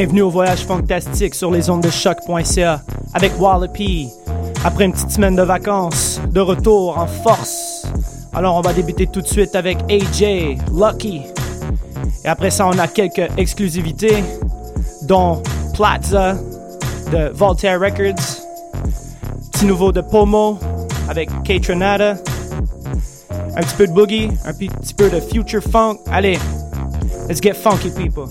Bienvenue au voyage fantastique sur les ondes de choc.ca avec Wallopy. Après une petite semaine de vacances, de retour en force. Alors on va débuter tout de suite avec AJ, Lucky. Et après ça, on a quelques exclusivités, dont Plaza de Voltaire Records, petit nouveau de Pomo avec K-Tronada, un petit peu de boogie, un petit peu de future funk. Allez, let's get funky people.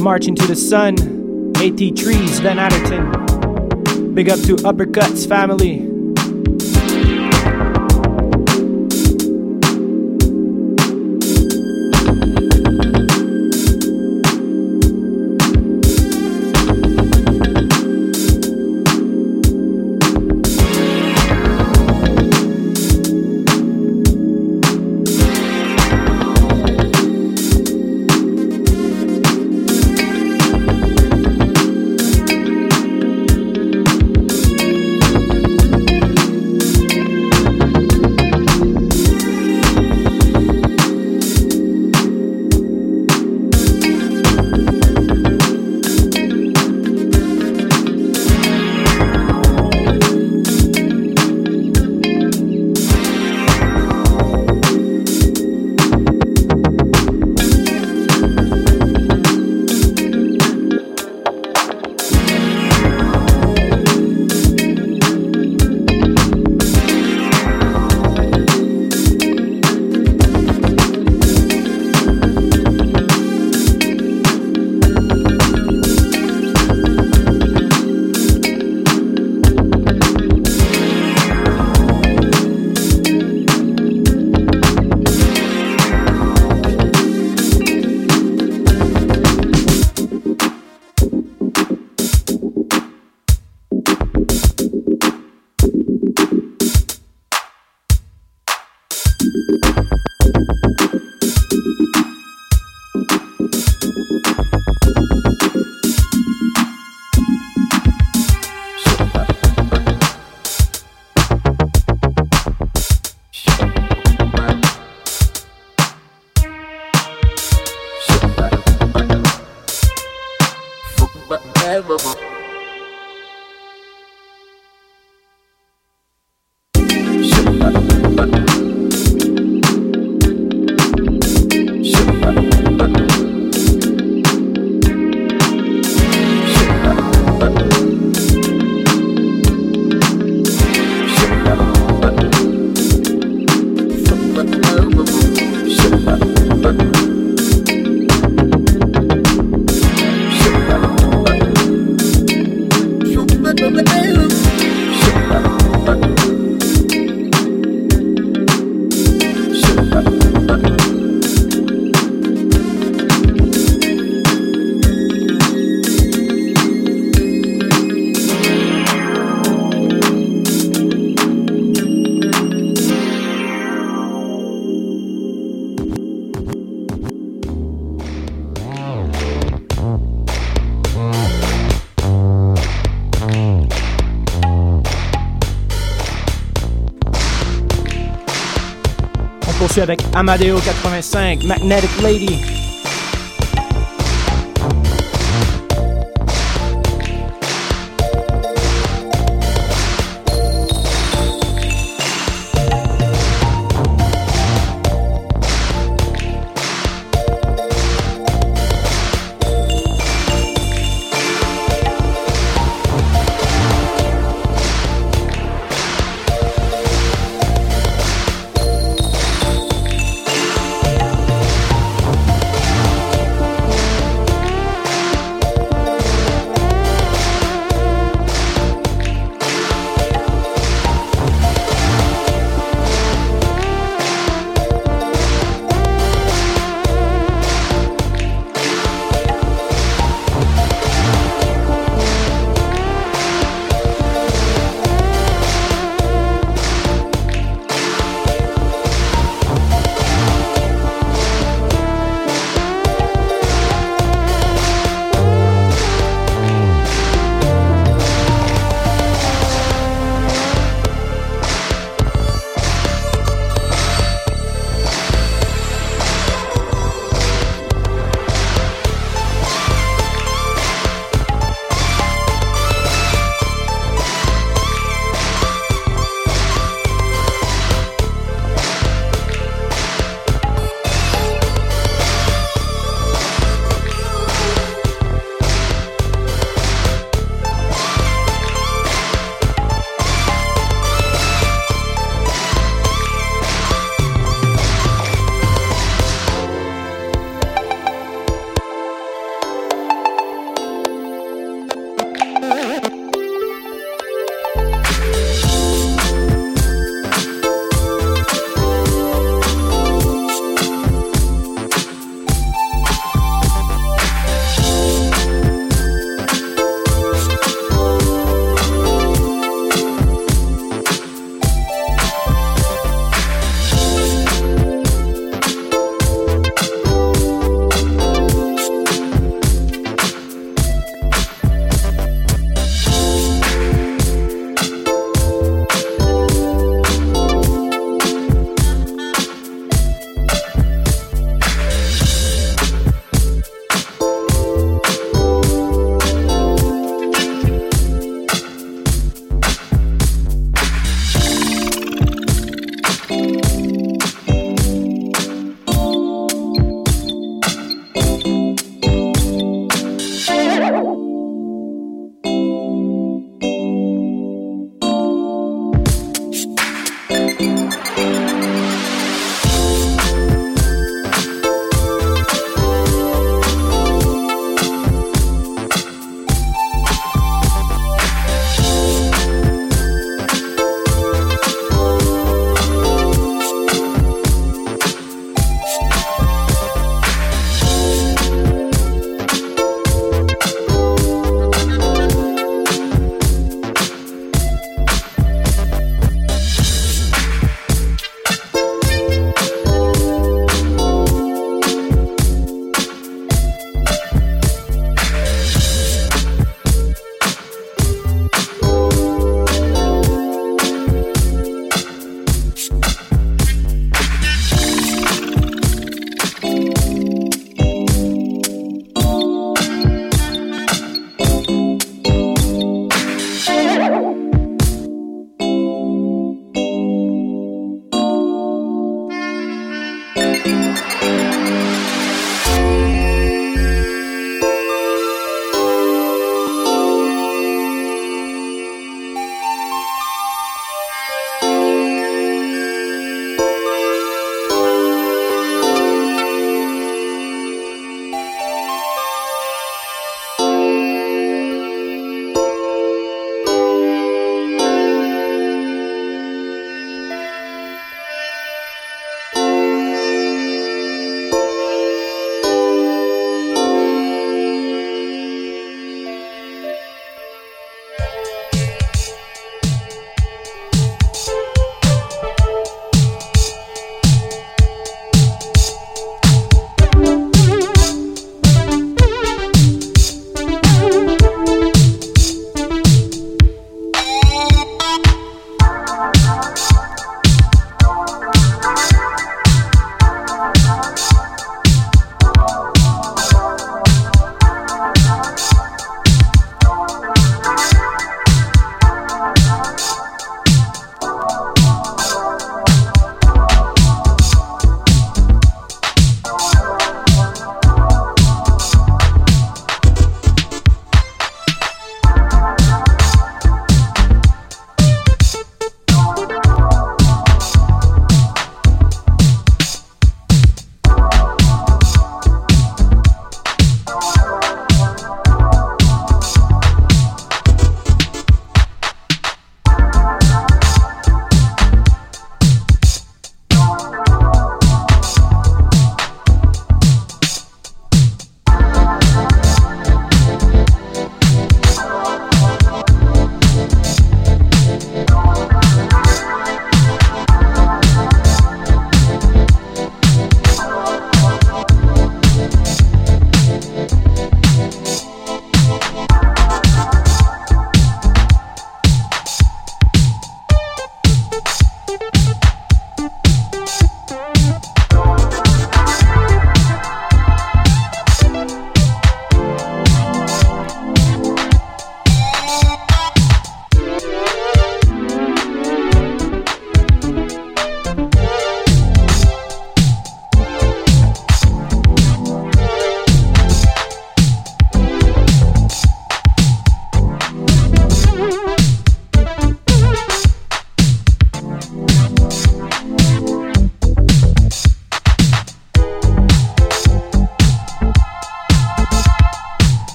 March into the Sun, AT Trees, Van Adderton. Big up to Uppercuts family. Avec Amadeo 85, Magnetic Lady.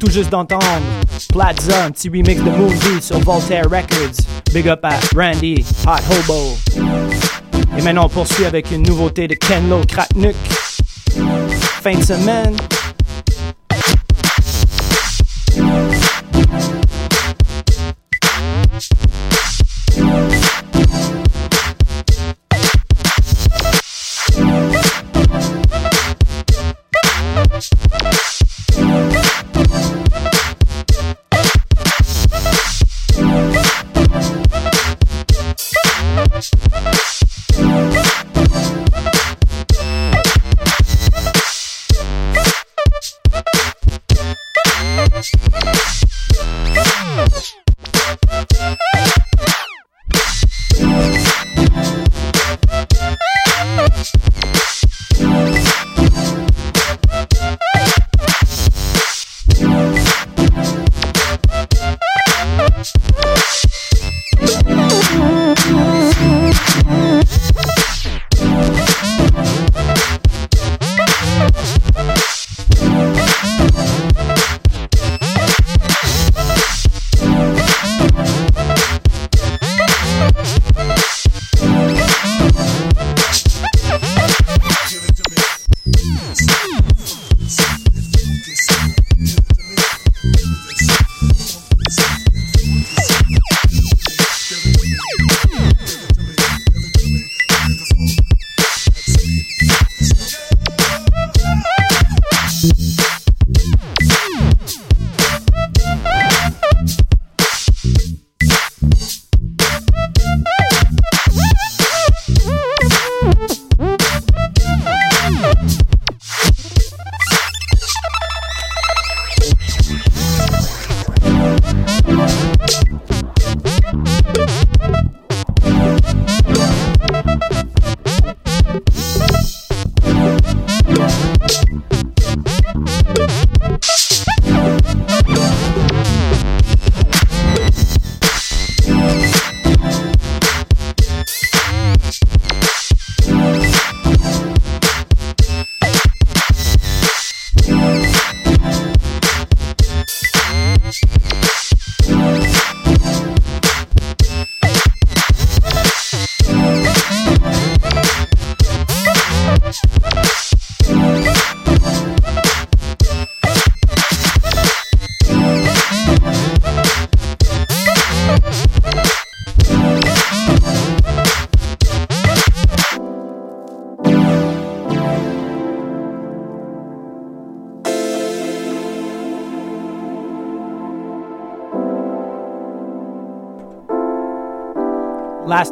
Tout juste d'entendre Plaza, un petit remix de Movie sur Voltaire Records. Big up à Randy, Hot Hobo. Et maintenant on poursuit avec une nouveauté de Kenlo Kratnuk. Fin de semaine,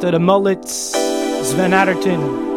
Of the Mullets, Sven Atherton.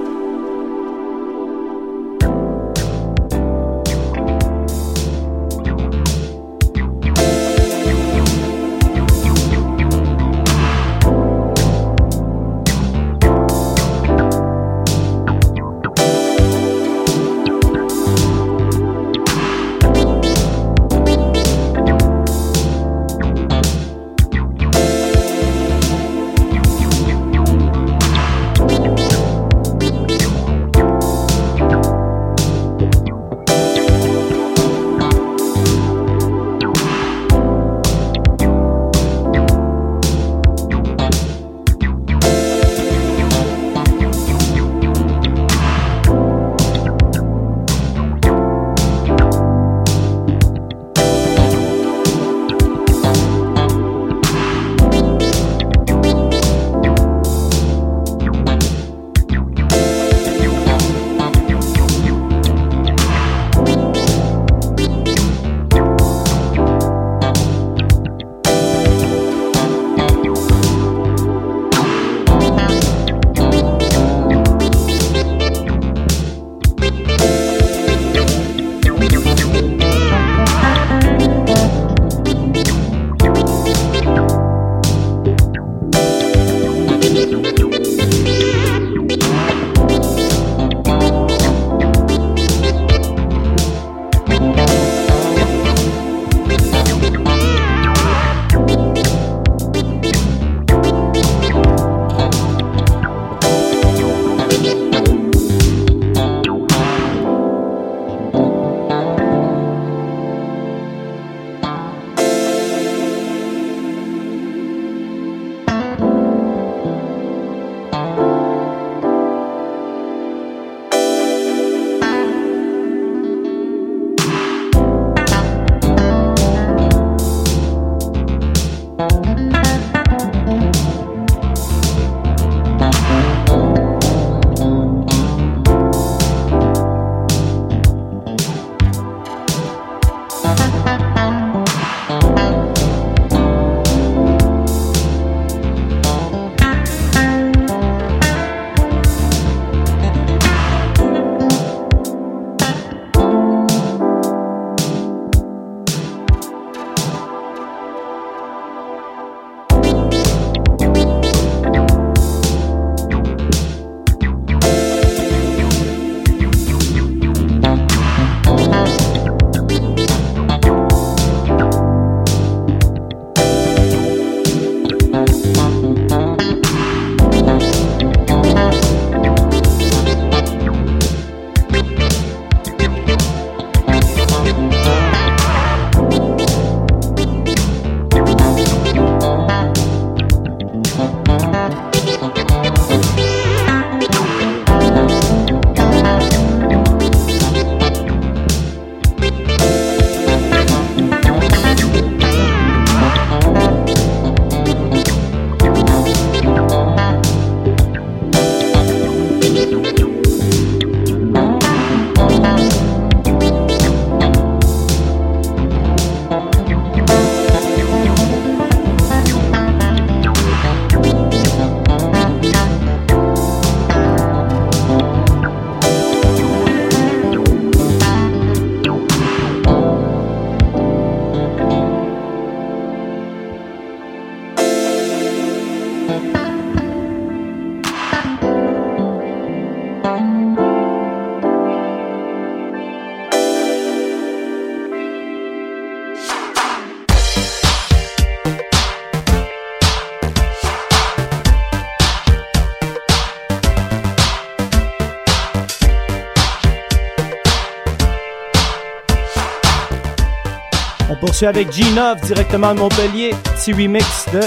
Poursuit avec G9 directement de Montpellier, petit remix de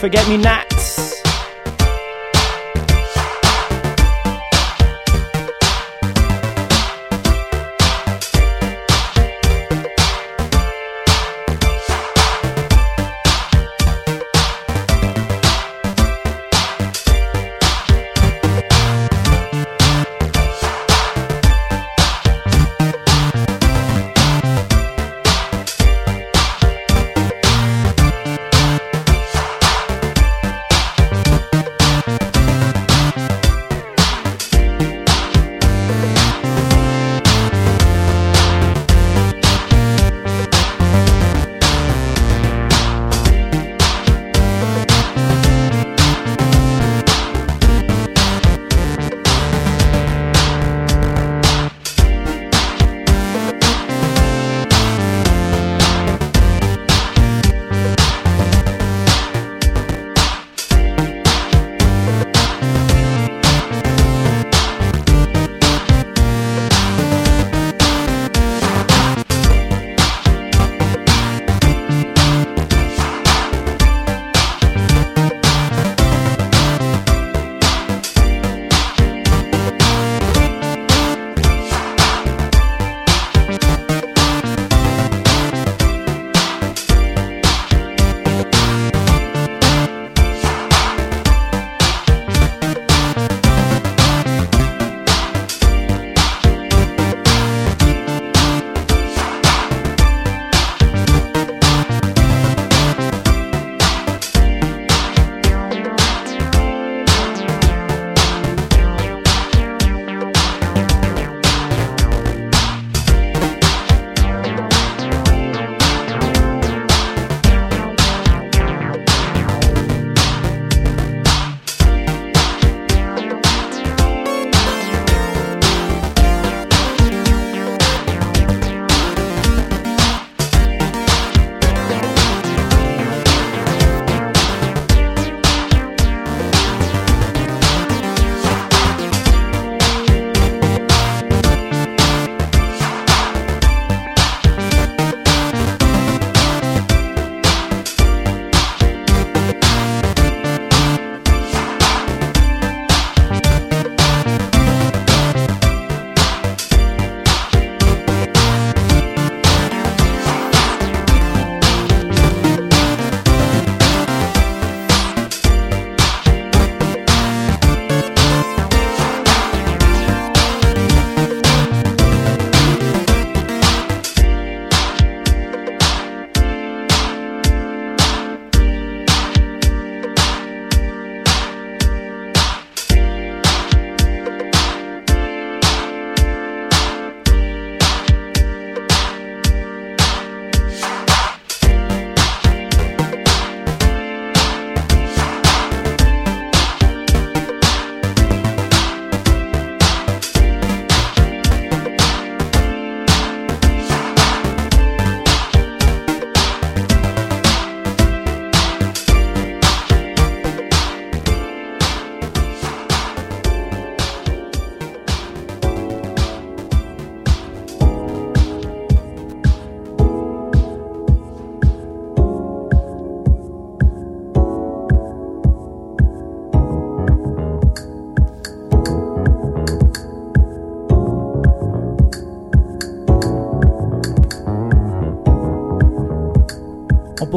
Forget Me Not.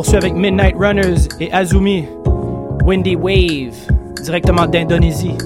Poursuit avec Midnight Runners et Azumi, Windy Wave, directement d'Indonésie.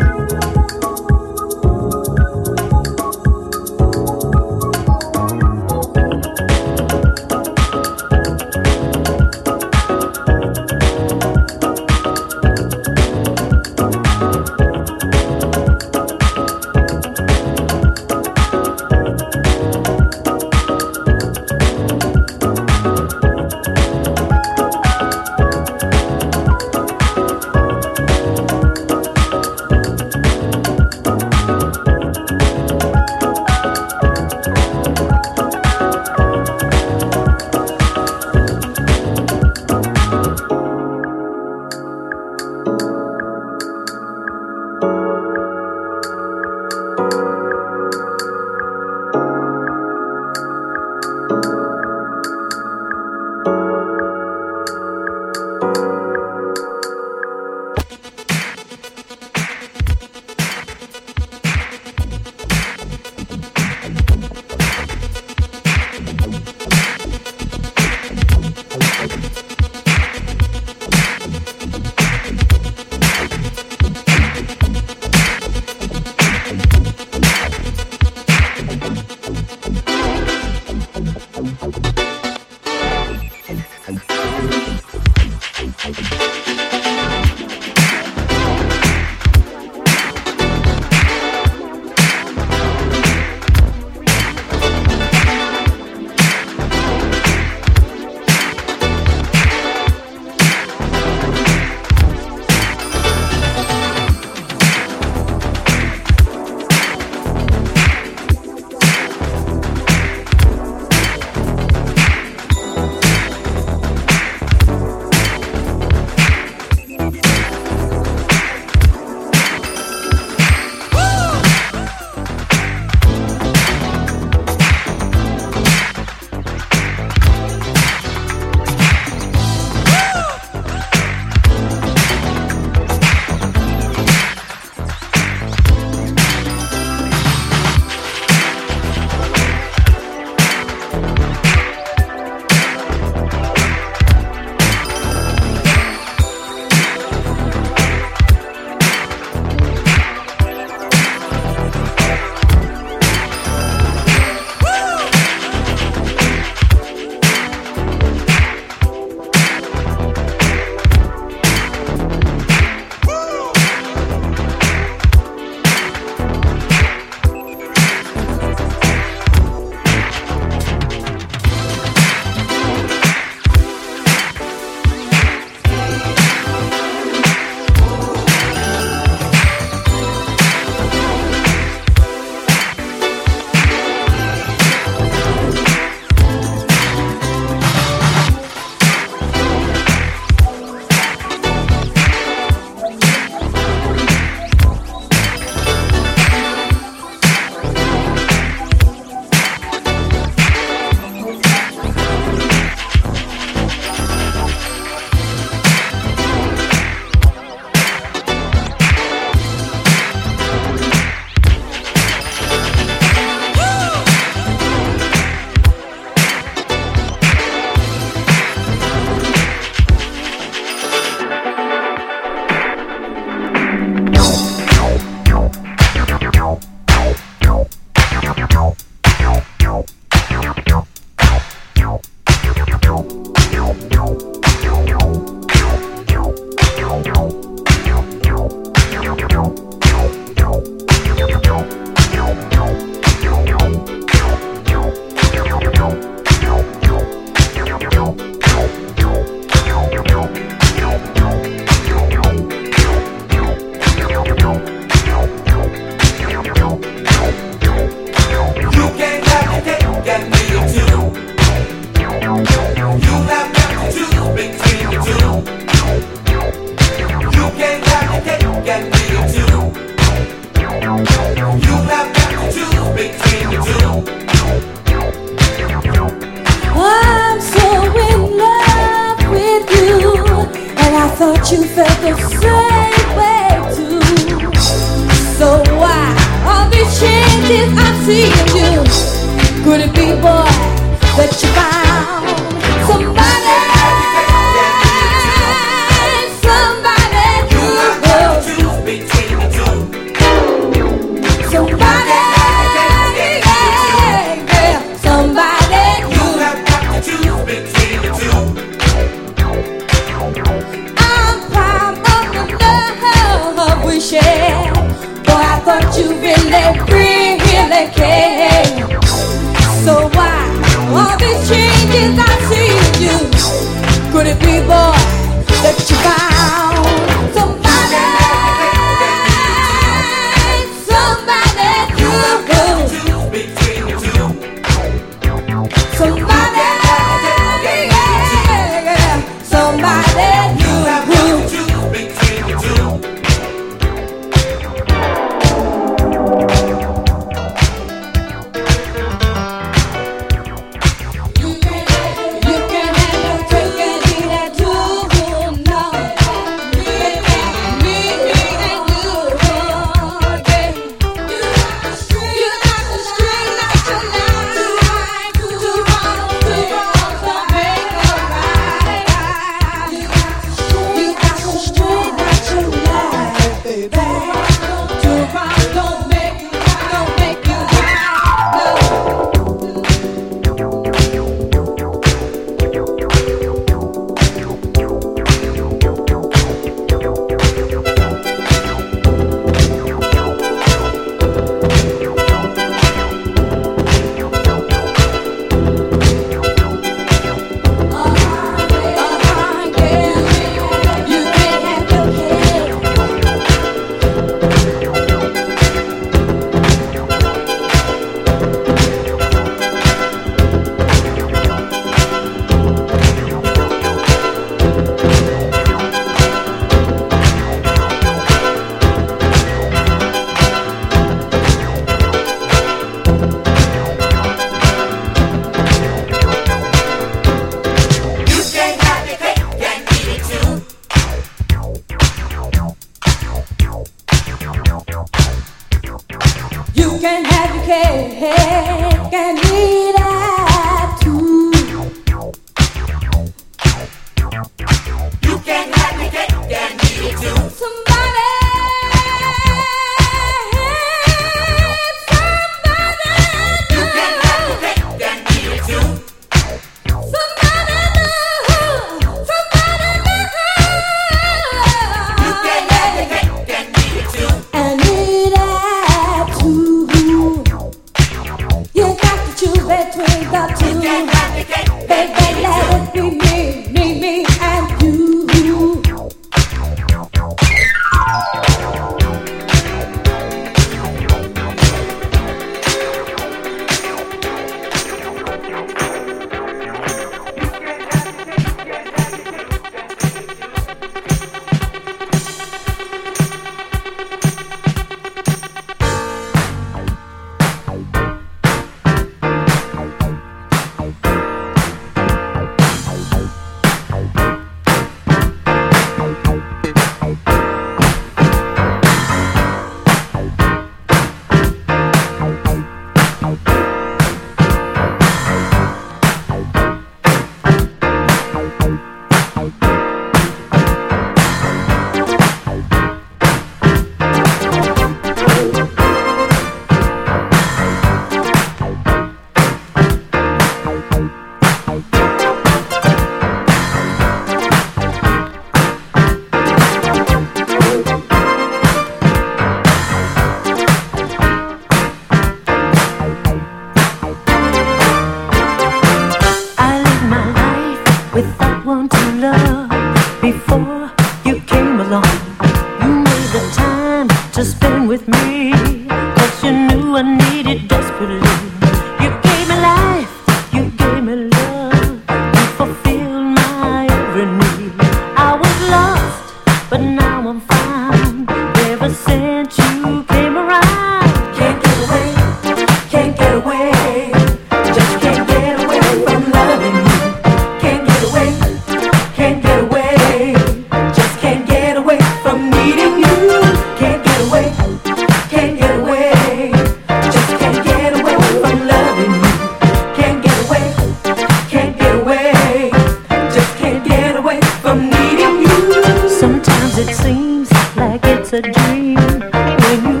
like it's a dream. When you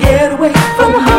get away from home.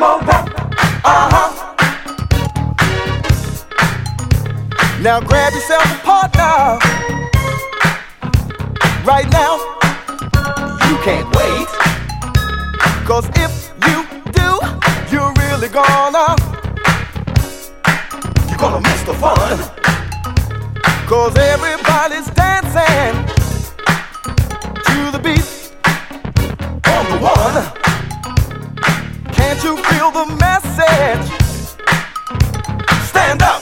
Uh huh. Now grab yourself a partner. Right now, you can't wait. Cause if you do, you're really gonna. You're gonna miss the fun. Cause everybody's dancing the message? Stand up.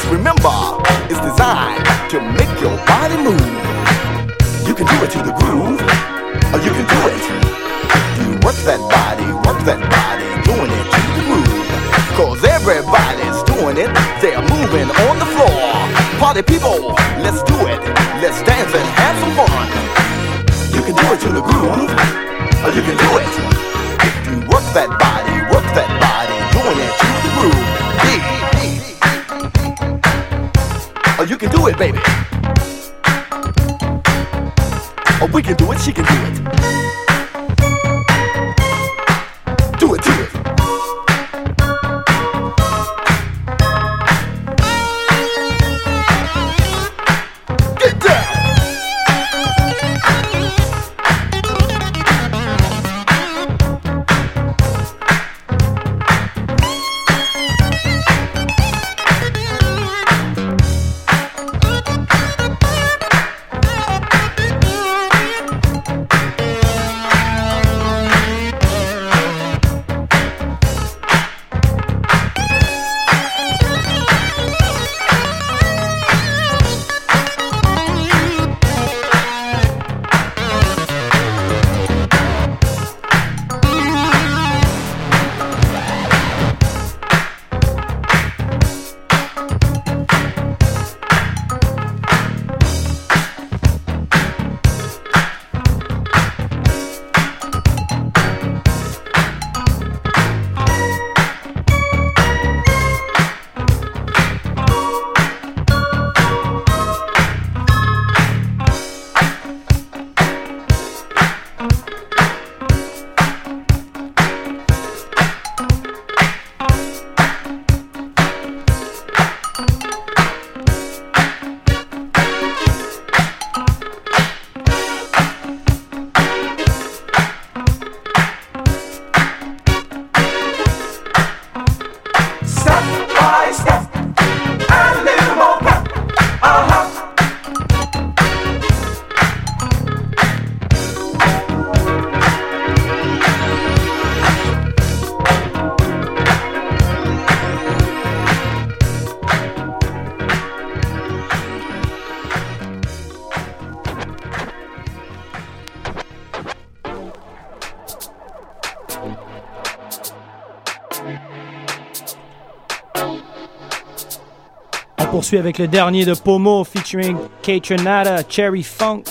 Just remember, it's designed to make your body move. You can do it to the groove, or you can do it. You work that body, work that body, doing it to the groove. Cause everybody's doing it, they're moving on the floor. Party people, let's do it. Let's dance and have some fun. You can do it to the groove, or you can do it. You work that body, baby. Or we can do it, she can do it. Avec le dernier de Pomo featuring Kaytranada, Cherry Funk.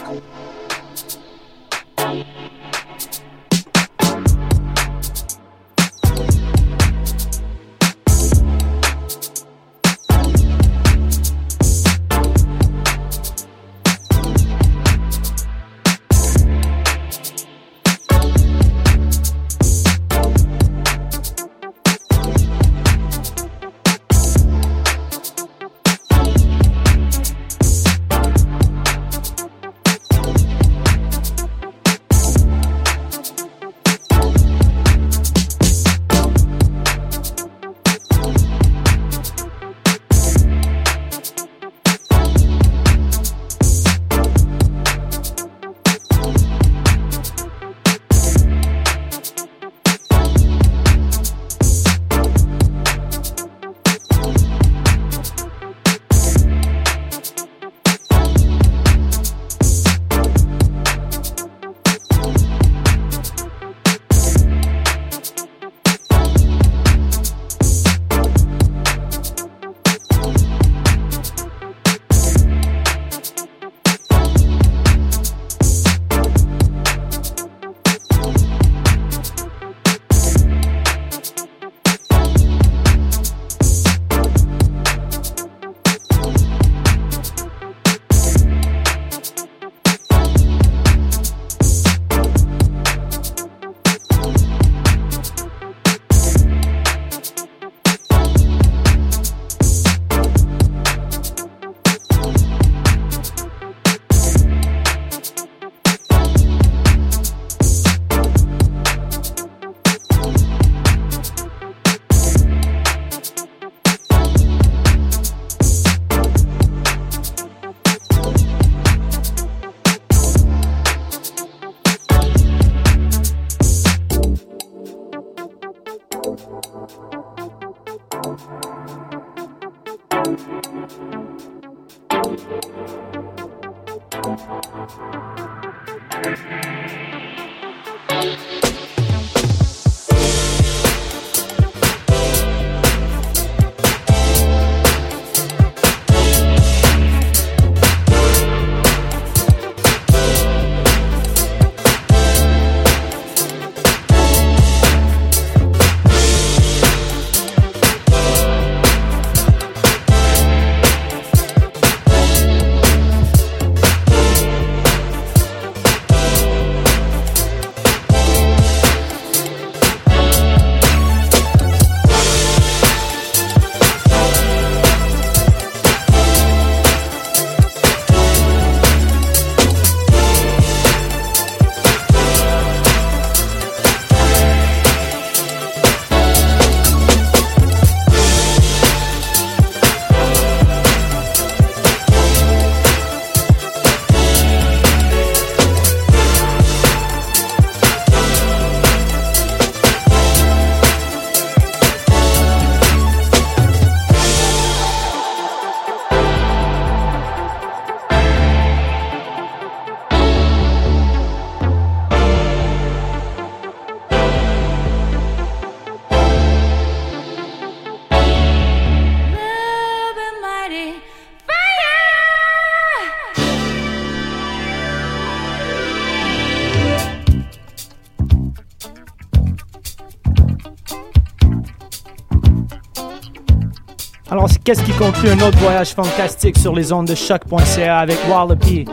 Qu'est-ce qui conclut un autre voyage fantastique sur les ondes de choc.ca avec Wallopy.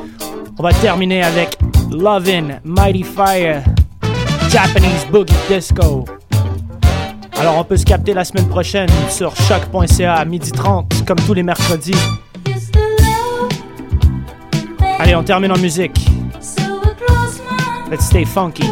On va terminer avec Lovin' Mighty Fire, Japanese Boogie Disco. Alors on peut se capter la semaine prochaine sur choc.ca à 12h30 comme tous les mercredis. Allez, on termine en musique. Let's stay funky.